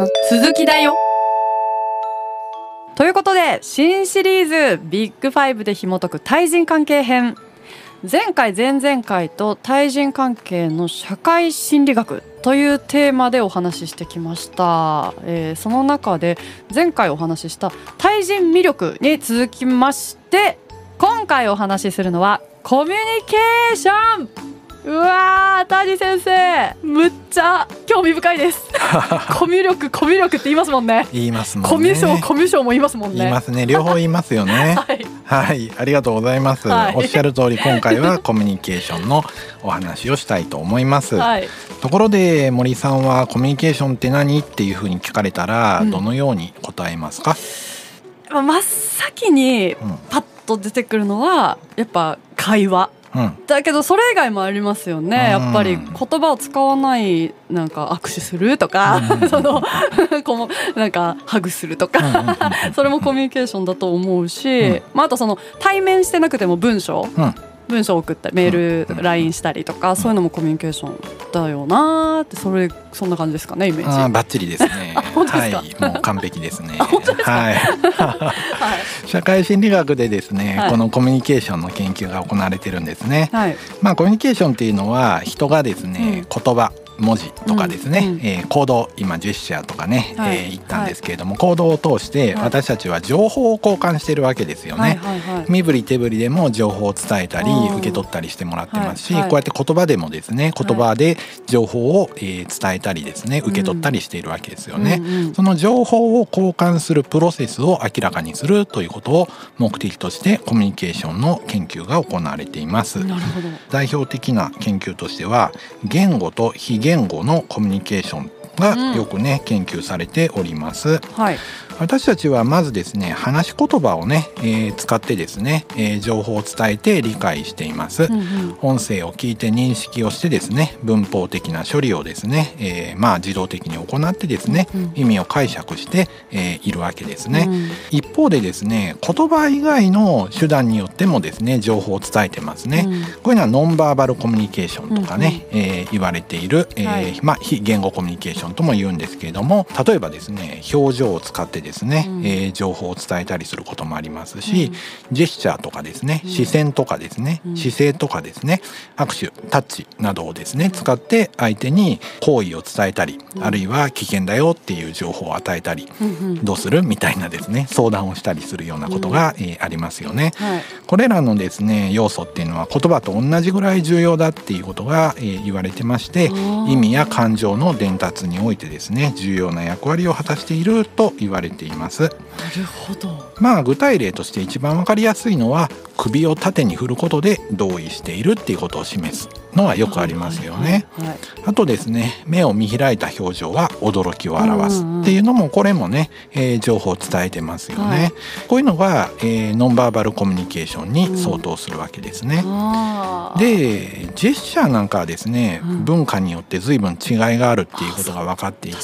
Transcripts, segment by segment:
の鈴木だよ。ということで新シリーズビッグファイブで紐解く対人関係編。前回前々回と対人関係の社会心理学というテーマでお話ししてきました、えーその中で前回お話しした対人魅力に続きまして今回お話しするのはコミュニケーション。うわー谷先生むっちゃ興味深いです。コミュ力コミュ力って言いますもんね。言いますもんね。コミュ障コミュ障も言いますもんね。言いますね。両方言いますよね。はい。はい。ありがとうございます、はい。おっしゃる通り今回はコミュニケーションのお話をしたいと思います、はい。ところで森さんはコミュニケーションって何っていうふうに聞かれたらうん。どのように答えますか、まあ真っ先にうん。パッと出てくるのはやっぱ会話うん。だけどそれ以外もありますよね。やっぱりうん言葉を使わないなんか握手するとかうん。その こうなんかハグするとか。それもコミュニケーションだと思うし、うん。まあ、あとその対面してなくても文章。うん。文章を送ったりメーうん。ル LINE したりとかそういうのもコミュニケーションだよなーってそれそんな感じですかねイメージ。バッチリですね本当ですか？はいもう完璧ですね。はい。はい。社会心理学でですね、はい。このコミュニケーションの研究が行われてるんですね。はい。まあコミュニケーションっていうのは人がですね、言葉文字とかですね、うんうんえー行動今ジェスチャーとかね、はい。えー言ったんですけれども、行動を通してはい。私たちは情報を交換してるわけですよね。はいはいはい。身振り手振りでも情報を伝えたりうん受け取ったりしてもらってますし、はい。はい。こうやって言葉でもですね言葉で情報を、えー伝えたりですね受け取ったりしているわけですよね。うんうんその情報を交換するプロセスを明らかにするということを目的としてコミュニケーションの研究が行われています。代表的な研究としては言語と非言語のコミュニケーションがよくね、研究されております。はい。私たちはまずですね話し言葉をね、えー使ってですね、えー情報を伝えて理解しています。うんうん。音声を聞いて認識をしてですね文法的な処理をですね、えーまあ自動的に行ってですね、うん意味を解釈して、えーいるわけですね、うん。一方でですね言葉以外の手段によってもですね情報を伝えてますね、うん。こういうのはノンバーバルコミュニケーションとかね、えー言われている、えーはい。まあ、非言語コミュニケーションとも言うんですけれども例えばですね表情を使ってですね、うん。えー情報を伝えたりすることもありますし、ジェスチャーとかですねうん。視線とかですね、うん。姿勢とかですね握手タッチなどをですね使って相手に好意を伝えたり、うん。あるいは危険だよっていう情報を与えたりうんうん。どうするみたいなですね相談をしたりするようなことが、えーありますよね。はい。これらのですね要素っていうのは言葉と同じぐらい重要だっていうことが、えー言われてまして意味や感情の伝達においてですね重要な役割を果たしていると言われています。なるほど。まあ具体例として一番わかりやすいのは首を縦に振ることで同意しているっていうことを示すのはよくありますよね。はい。はい。あとですね目を見開いた表情は驚きを表す。っていうのもこれもね、えー情報を伝えてますよね、はい。こういうのが、えーノンバーバルコミュニケーションに相当するわけですね、あー。でジェスチャーなんかはですね、うん。文化によって随分違いがあるっていうことが分かっていて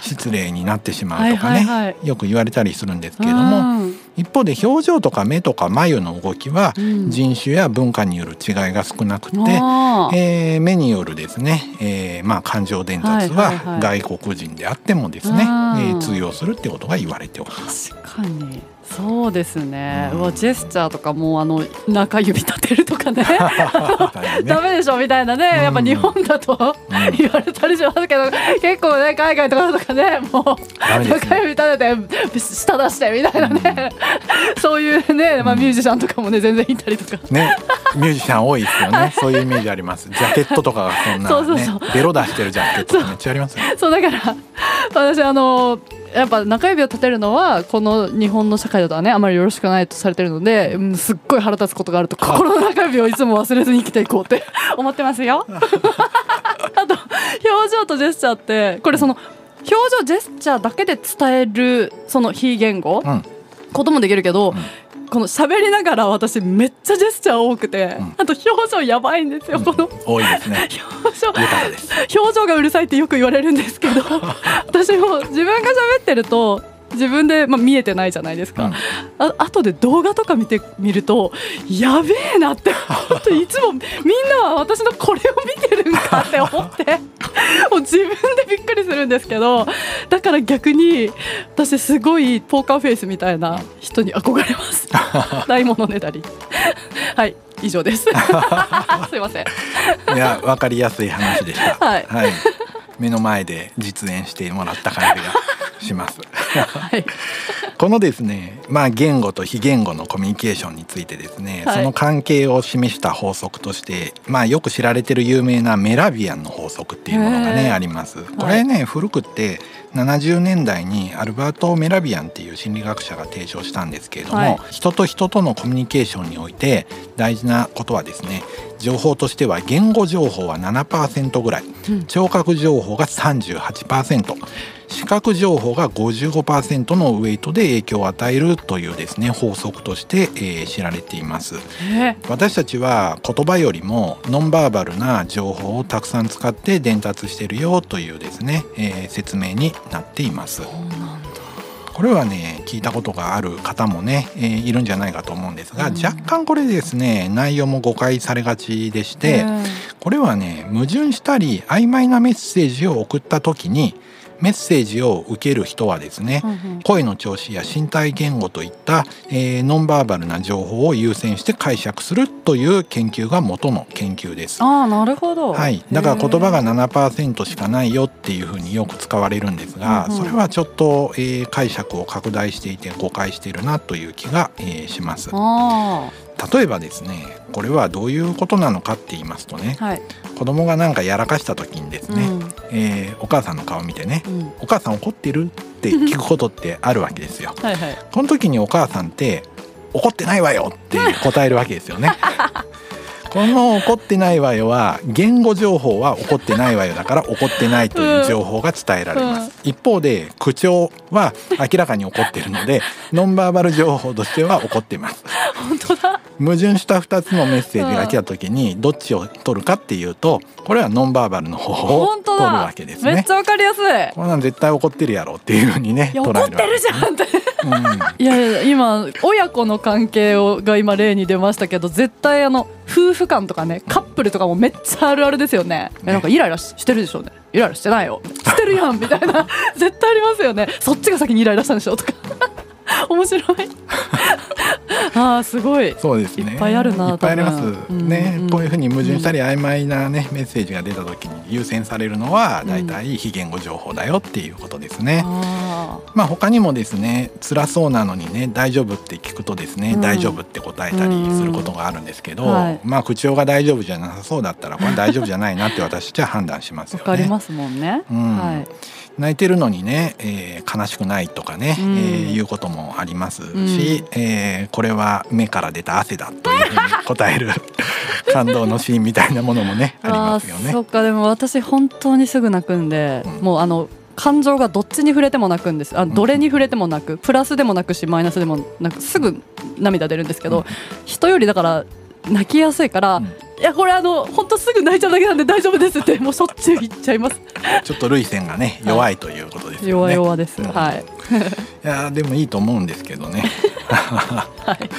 失礼になってしまうとかね、はいはいはい。よく言われたりするんですけれども、うん。一方で表情とか目とか眉の動きはうん。人種や文化による違いが少なくて、あー。えー目によるですね、えーまあ、感情伝達ははいはいはい。外国人であってもですね、うん。えー通用するってことが言われております。確かにそうですね、ううんわジェスチャーとかもうあの中指立てるとかね。ね。ダメでしょみたいなね、やっぱ日本だとうん。言われたりしますけど結構ね海外とかとかねもうね。中指立てて舌出してみたいなね、そういうね、まあ、ミュージシャンとかもね全然いたりとか。ね、ミュージシャン多いですよね。そういうイメージあります。ジャケットとかがそんなそうそうねそう、ベロ出してるジャケットめっちゃありますよね。そうだから私あのやっぱ中指を立てるのはこの日本の社会だとはねあまりよろしくないとされてるので、うんすっごい腹立つことがあると心の中指をいつも忘れずに生きていこうって 思ってますよ。あと表情とジェスチャーってこれその表情ジェスチャーだけで伝えるその非言語、うん、こともできるけど、この喋りながら私めっちゃジェスチャー多くて、んあと表情やばいんですよ、この多いですね。表情。表情がうるさいってよく言われるんですけど 私も自分が喋ってると自分で、まあ、見えてないじゃないですか、うん。あ後で動画とか見てみるとやべえなって本当いつもみんなは私のこれを見てるんかって思ってもう自分でびっくりするんですけどだから逆に私すごいポーカーフェイスみたいな人に憧れます。ないものねだり。はい以上です。すいません。いや分かりやすい話でした。はい。目の前で実演してもらった感じがします。はい。このですね、まあ言語と非言語のコミュニケーションについてですね、はい。その関係を示した法則として、まあよく知られてる有名なメラビアンの法則っていうものがねあります。これね、古くって70年代にアルバート・メラビアンっていう心理学者が提唱したんですけれども、はい。人と人とのコミュニケーションにおいて大事なことはですね情報としては言語情報は7%ぐらいうん。聴覚情報が38%視覚情報が55%のウェイトで影響を与えるというですね法則として、えー知られています。え私たちは言葉よりもノンバーバルな情報をたくさん使って伝達しているよというですね、えー説明になっています。これはね聞いたことがある方もね、えーいるんじゃないかと思うんですが、うん。若干これですね内容も誤解されがちでして、うんこれはね矛盾したり曖昧なメッセージを送った時にメッセージを受ける人はですね、うんうん。声の調子や身体言語といった、えーノンバーバルな情報を優先して解釈するという研究が元の研究です。ああなるほど。はい、だから言葉がが7%しかないよっていうふうによく使われるんですが、うんうん。それはちょっと、えー解釈を拡大していて誤解しているなという気が、えーします。あ例えばですねこれはどういうことなのかって言いますとねあはい。子供がなんかやらかした時にですね、えーお母さんの顔を見てねうんうん「お母さん怒ってる?」って聞くことってあるわけですよ。はいはいこの時にお母さんって「怒ってないわよ」って答えるわけですよね。この怒ってないわよは言語情報は怒ってないわよだから怒ってないという情報が伝えられます、一方で口調は明らかに怒ってるのでノンバーバル情報としては怒ってます。本当だ。矛盾した2つのメッセージが来た時にどっちを取るかっていうとこれはノンバーバルの方を本当取るだわけですね。めっちゃわかりやすい。こんなん絶対怒ってるやろっていうふうにね怒ってるじゃんってうん。いやいや今親子の関係をが今例に出ましたけど絶対あの夫婦間とかねカップルとかもめっちゃあるあるですよね。えなんかイライラししてるでしょうね。イライラしてないよ。してるやんみたいな。絶対ありますよね。そっちが先にイライラしたんでしょとか面白い。あーすごい。そうですね。いっぱいあるないっぱいあります。ね、うんこういうふうに矛盾したり曖昧なねメッセージが出た時に優先されるのはうん。だいたい非言語情報だよっていうことですね。あまあ他にもですね辛そうなのにね大丈夫って聞くとですね、うん。大丈夫って答えたりすることがあるんですけど、うん。はい。まあ口調が大丈夫じゃなさそうだったらこれ大丈夫じゃないなって私たちは判断しますーよね。わかりますもんね、うん。はい泣いてるのにね、えー悲しくないとかね、うん。えーいうこともありますし、うん。えーこれは目から出た汗だというふうに答える 感動のシーンみたいなものもねありますよね。そ。っか。でも私本当にすぐ泣くんで、うん。もうあの感情がどっちに触れても泣くんです。あどれに触れても泣く。プラスでも泣くしマイナスでも泣く。すぐ涙出るんですけど、うん。人よりだから泣きやすいから、うん。いやこれあの本当すぐ泣いちゃうだけなんで大丈夫ですってもうしょっちゅう言っちゃいます、ちょっと涙腺がね弱いということですよ弱ね。々です、うん。はいいやーでもいいと思うんですけどね。はい。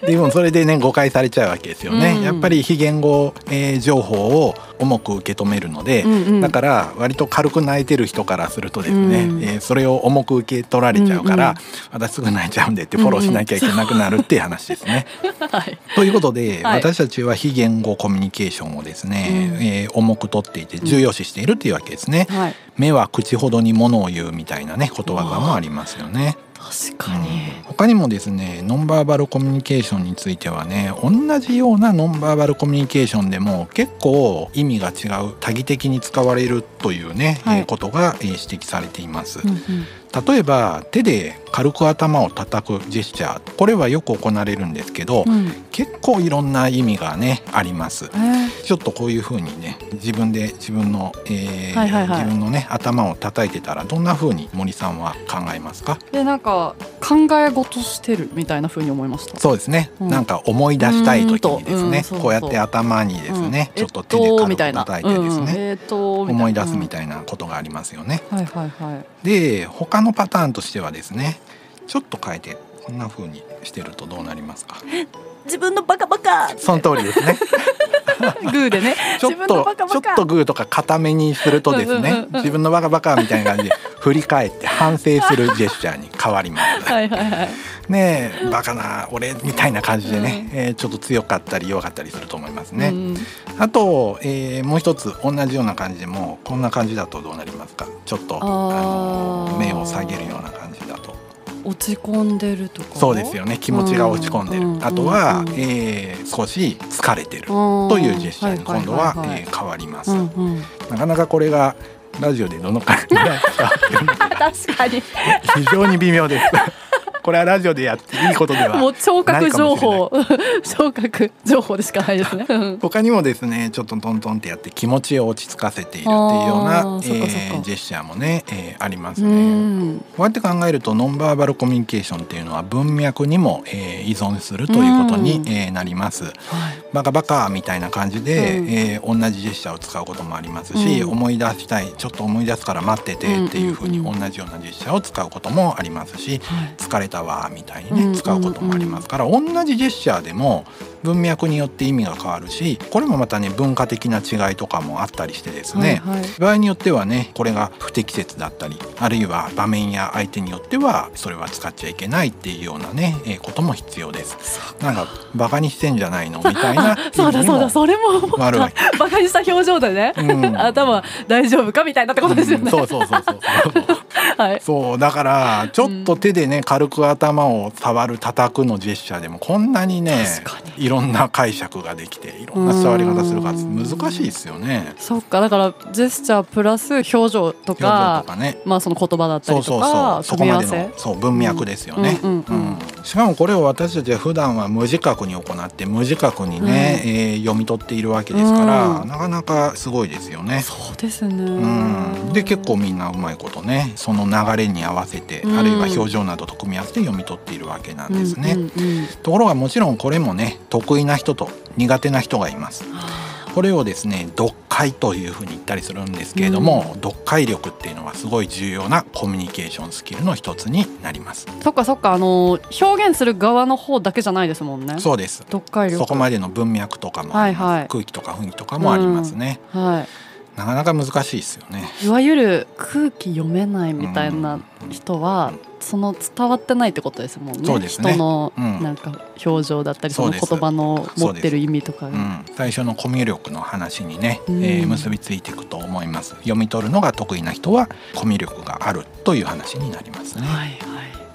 でもそれでね誤解されちゃうわけですよね。うんやっぱり非言語、えー情報を重く受け止めるので、うんうん。だから割と軽く泣いてる人からするとですね、うんえーそれを重く受け取られちゃうから、うんうん私すぐ泣いちゃうんでってフォローしなきゃいけなくなるっていう話ですね。はい。ということで、はい。私たちは非言語コミュニケーションをですね、うん。えー重く取っていて重要視しているっていうわけですね。はい目は口ほどに物を言うみたいなね言葉がもありますよね。確かに、うん。他にもですねノンバーバルコミュニケーションについてはね同じようなノンバーバルコミュニケーションでも結構意味が違う多義的に使われるというね、はい。えーことが、えー指摘されています。うんうん。例えば手で軽く頭を叩くジェスチャーこれはよく行われるんですけど、うん。結構いろんな意味がねあります。えー。ちょっとこういう風にね自分で自分の、えーはいはいはい。自分のね頭を叩いてたらどんな風に森さんは考えますか？でなんか考え事してるみたいな風に思いました。そうですね、うん。なんか思い出したい時にですね。うーんこうやって頭にですね、うん。ちょっと手でえっと軽くみたいな叩いてですね、えっとみたいな。思い出すみたいなことがありますよね。うん。はいはいはい。で他他のパターンとしてはですねちょっと変えてこんな風にしてるとどうなりますか？自分のバカバカその通りですね。グーでね。ちょっ自分のとバカバカ。ちょっとグーとか固めにするとですね自分のバカバカみたいな感じで振り返って反省するジェスチャーに変わります。はいはいはい。ねえバカな俺みたいな感じでね、えーちょっと強かったり弱かったりすると思いますね。うんあと、えーもう一つ同じような感じでもこんな感じだとどうなりますか？ちょっとあの目を下げるような感じだと。落ち込んでるとか？そうですよね。気持ちが落ち込んでる、うんうんあとは、うんえー少し疲れてるとというジェスチャーに今度は変わります、うんうん、なかなかこれがラジオでどのくらい伝わってるのか。確かに。非常に微妙ですこれはラジオでやっていいことではもう聴覚情報。聴覚情報でしかないですね。うん。他にもですねちょっとトントンってやって気持ちを落ち着かせているっていうようなえージェスチャーもね、えーありますうね。ん。こうやって考えるとノンバーバルコミュニケーションっていうのは文脈にも、えー依存するということに、うん。えーなります。はい。バカバカみたいな感じで、うん。えー同じジェスチャーを使うこともありますし、うん。思い出したいちょっと思い出すから待っててっていうふうにうんうん。同じようなジェスチャーを使うこともありますし、はい。疲れたわみたいにねうん使うこともありますから、同じジェスチャーでも文脈によって意味が変わるしこれもまたね文化的な違いとかもあったりしてですね、はいはい。場合によってはねこれが不適切だったりあるいは場面や相手によってはそれは使っちゃいけないっていうようなね、えーことも必要です。なんかバカにしてんじゃないのみたいな そうだそうだそれも悪い。たバカにした表情でね、うん。頭大丈夫かみたいなってことですよね。うんそうそうそうそうそう。はい。そうだからちょっと手でね軽く頭を触る叩くのジェスチャーでもこんなにねいろんな解釈ができていろんな伝わり方するから難しいですよね。そっか。だからジェスチャープラス表情とかね。まあその言葉だったりとそうそうそかう。そこまでのそう文脈ですよね、うんうんうん。うんしかもこれを私たちは普段は無自覚に行って無自覚にね、えー読み取っているわけですから、うんなかなかすごいですよね。そうですね。うん、で結構みんなうまいことねその流れに合わせて、うんあるいは表情などと組み合わせて読み取っているわけなんですね。うんうんうんところがもちろんこれもね得意な人と苦手な人がいます。これをですね読解というふうに言ったりするんですけれども、読解力っていうのはすごい重要なコミュニケーションスキルの一つになります。そっかそっかあの表現する側の方だけじゃないですもんね。そうです。読解力。そこまでの文脈とかもあります、はいはい空気とか雰囲気とかもありますね、はなかなか難しいですよね。い。いわゆる空気読めないみたいな人は、その伝わってないってことですもんね。ね。人のうん。なんか表情だったり、そのそうです。言葉の持ってる意味とかが。うん、最初のコミュ力の話にね、うん。えー結びついていくと思います。読み取るのが得意な人はコミュ力があるという話になりますね、はいはい。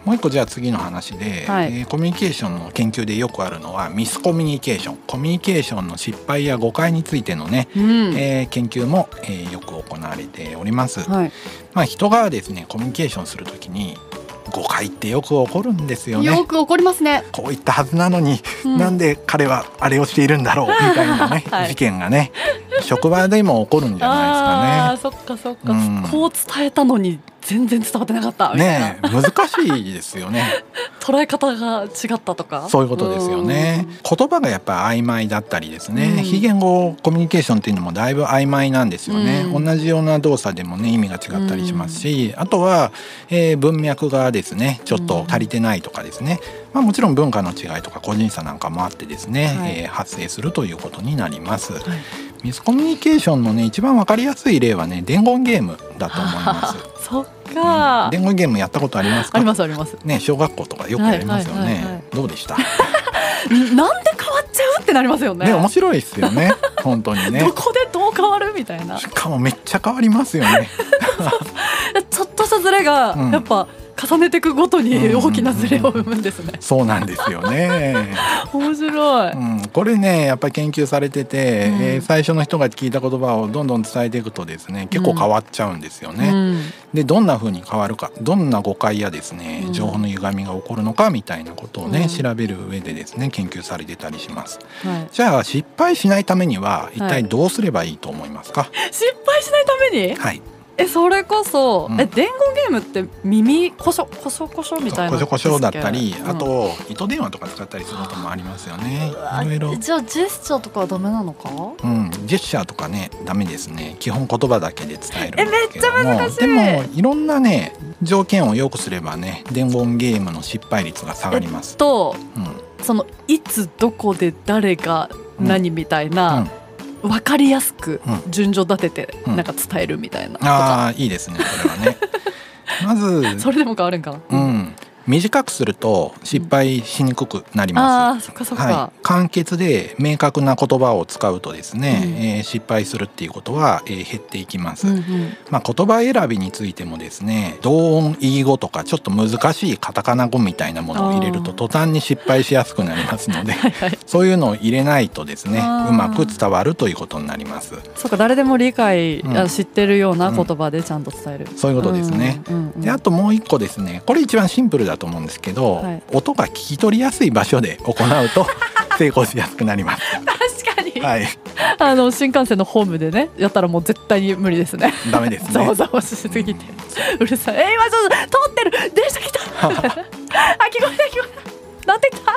もう一個じゃあ次の話で、はい。えーコミュニケーションの研究でよくあるのはミスコミュニケーション。コミュニケーションの失敗や誤解についてのね、うん。えー研究も、えーよく行われております、はい。まあ、人がですねコミュニケーションするときに誤解ってよく起こるんですよね。よく起こりますね。こういったはずなのに、うん。なんで彼はあれをしているんだろう みたいなね、はい。事件がね職場でも起こるんじゃああー、ないそっかそっか、うん。こう伝えたのに全然伝わってなかったみたいな、ですかね。難しいですよね。捉え方が違ったとかそういうことですよね。言葉がやっぱり曖昧だったりですね、うん非言語コミュニケーションっていうのもだいぶ曖昧なんですよね。うん同じような動作でもね意味が違ったりしますし、あとは、えー文脈がですねちょっと足りてないとかですね、まあもちろん文化の違いとか個人差なんかもあってですね、はいえー発生するということになります。はいミスコミュニケーションのね一番わかりやすい例はね伝言ゲームだと思います。そ っか、うん。伝言ゲームやったことありますか？ありますあります。ね小学校とかよくやりますよね。どうでした？ん なんで変わっちゃう？ってなりますよね。ね面白いですよね。本当にね。どこでどう変わる？みたいな。しかもめっちゃ変わりますよね。ちょっとしたズレがうん。やっぱ重ねていくごとにうん。大きなズレを生むんですね。そうなんですよね、面白い、うん、これねやっぱり研究されてて、うん。えー最初の人が聞いた言葉をどんどん伝えていくとですね結構変わっちゃうんですよね、うん。でどんな風に変わるかどんな誤解やですねうん。情報の歪みが起こるのかみたいなことをね、うん。調べる上でですね研究されてたりします。はい、じゃあ失敗しないためには一体どうすればいいと思いますか？失敗しないために？はいえそれこそ、うん。え伝言ゲームって耳こしょこしょこしょみたいなこしょこしょだったり、ですっけあと糸電話とか使ったりすることもありますよね。いろいろじゃあジェスチャーとかはダメなのか？うん、ジェスチャーとかねダメですね。基本言葉だけで伝えるえめっちゃ難しい。でもいろんなね条件を良くすればね伝言ゲームの失敗率が下がります、とうん。そのいつどこで誰が何みたいな、分かりやすくうん。順序立ててうん。なんか伝えるみたいなとか、ああいいですねそれはね。まず、それでも変わるんかな、うん、短くすると失敗しにくくなります、はい、簡潔で明確な言葉を使うとですね、うん。えー失敗するっていうことは、えー減っていきます、うんうん。まあ、言葉選びについてもですね同音異義語とかちょっと難しいカタカナ語みたいなものを入れると途端に失敗しやすくなりますのではいはい。そういうのを入れないとですねうまく伝わるということになります。そうか誰でも理解、うん。あ知ってるような言葉でちゃんと伝える、そういうことですね、うんうんうん。であともう一個ですね。これ一番シンプルだと思うんですけど、はい。音が聞き取りやすい場所で行うと 成功しやすくなります。確かに、はい、あの新幹線のホームでねやったらもう絶対に無理ですね。ダメですざわね。ざわしすぎて、うるさい。え今ちょっと通ってる。電車来た。あ聞こえた聞こえた。なんて来た？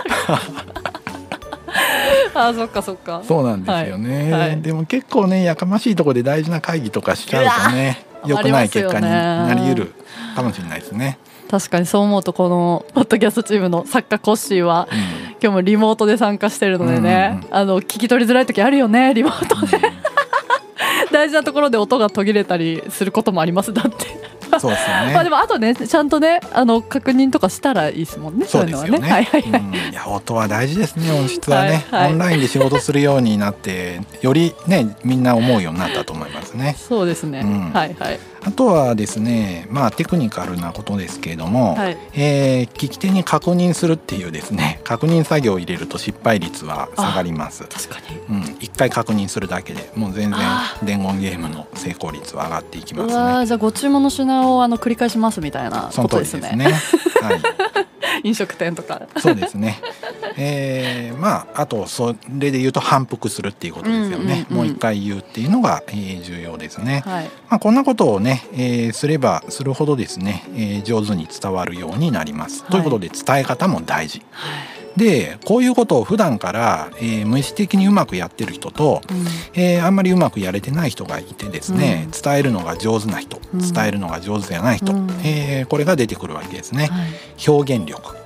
あそっかそっか。そうなんですよね、はい。はい。でも結構ねやかましいところで大事な会議とかしちゃうとねうわ良くない結果になりありますよね。得るかもしれないですね。確かにそう思うとこのポッドキャストチームの作家コッシーはうん。今日もリモートで参加してるのでね、うんあの聞き取りづらい時あるよねリモートで。大事なところで音が途切れたりすることもありますだって。そうですよね。まあでもあとねちゃんとねあの確認とかしたらいいですもんねそういうのはね。はいはいはい、うんいや音は大事ですね音質はね、はいはい。オンラインで仕事するようになってよりねみんな思うようになったと思いますね。そうですね、うん。はいはいあとはですねまあテクニカルなことですけれども、はいえー聞き手に確認するっていうですね 確認作業を入れると失敗率は下がります。確かにうん、一回確認するだけでもう全然あ伝言ゲームの成功率は上がっていきうますね。じゃあご注文の品をあの繰り返しますみたいなそのことでね通りですすね。はい、飲食店とかそうですね。えー、まああとそれで言うと反復するっていうことですよね。うんうんうんもう一回言うっていうのが、えー重要ですね。はいまあこんなことをね、えーすればするほどですね、えー上手に伝わるようになります。はいということで伝え方も大事。はいでこういうことを普段から、えー無意識的にうまくやってる人と、うん。えーあんまりうまくやれてない人がいてですね、うん。伝えるのが上手な人、うん。伝えるのが上手じゃない人、うん。えーこれが出てくるわけですね。はい。表現力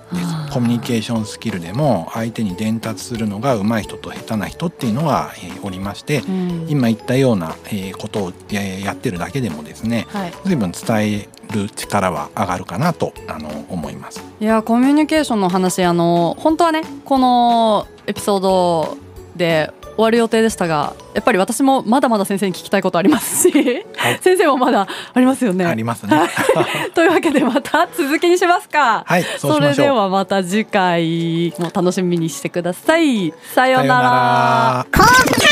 コミュニケーションスキルでも相手に伝達するのが上手い人と下手な人っていうのが、えーおりまして、うん。今言ったような、えーことをややってるだけでもですねはい。随分伝える力は上がるかなとあの思います。いやコミュニケーションの話あの本当はねこのエピソードで終わる予定でしたがやっぱり私もまだまだ先生に聞きたいことありますし、はい 先生もまだありますよね。ありますね。というわけでまた続きにしますか。はい、それでしましょう。はまた次回も楽しみにしてください。さよう。なら。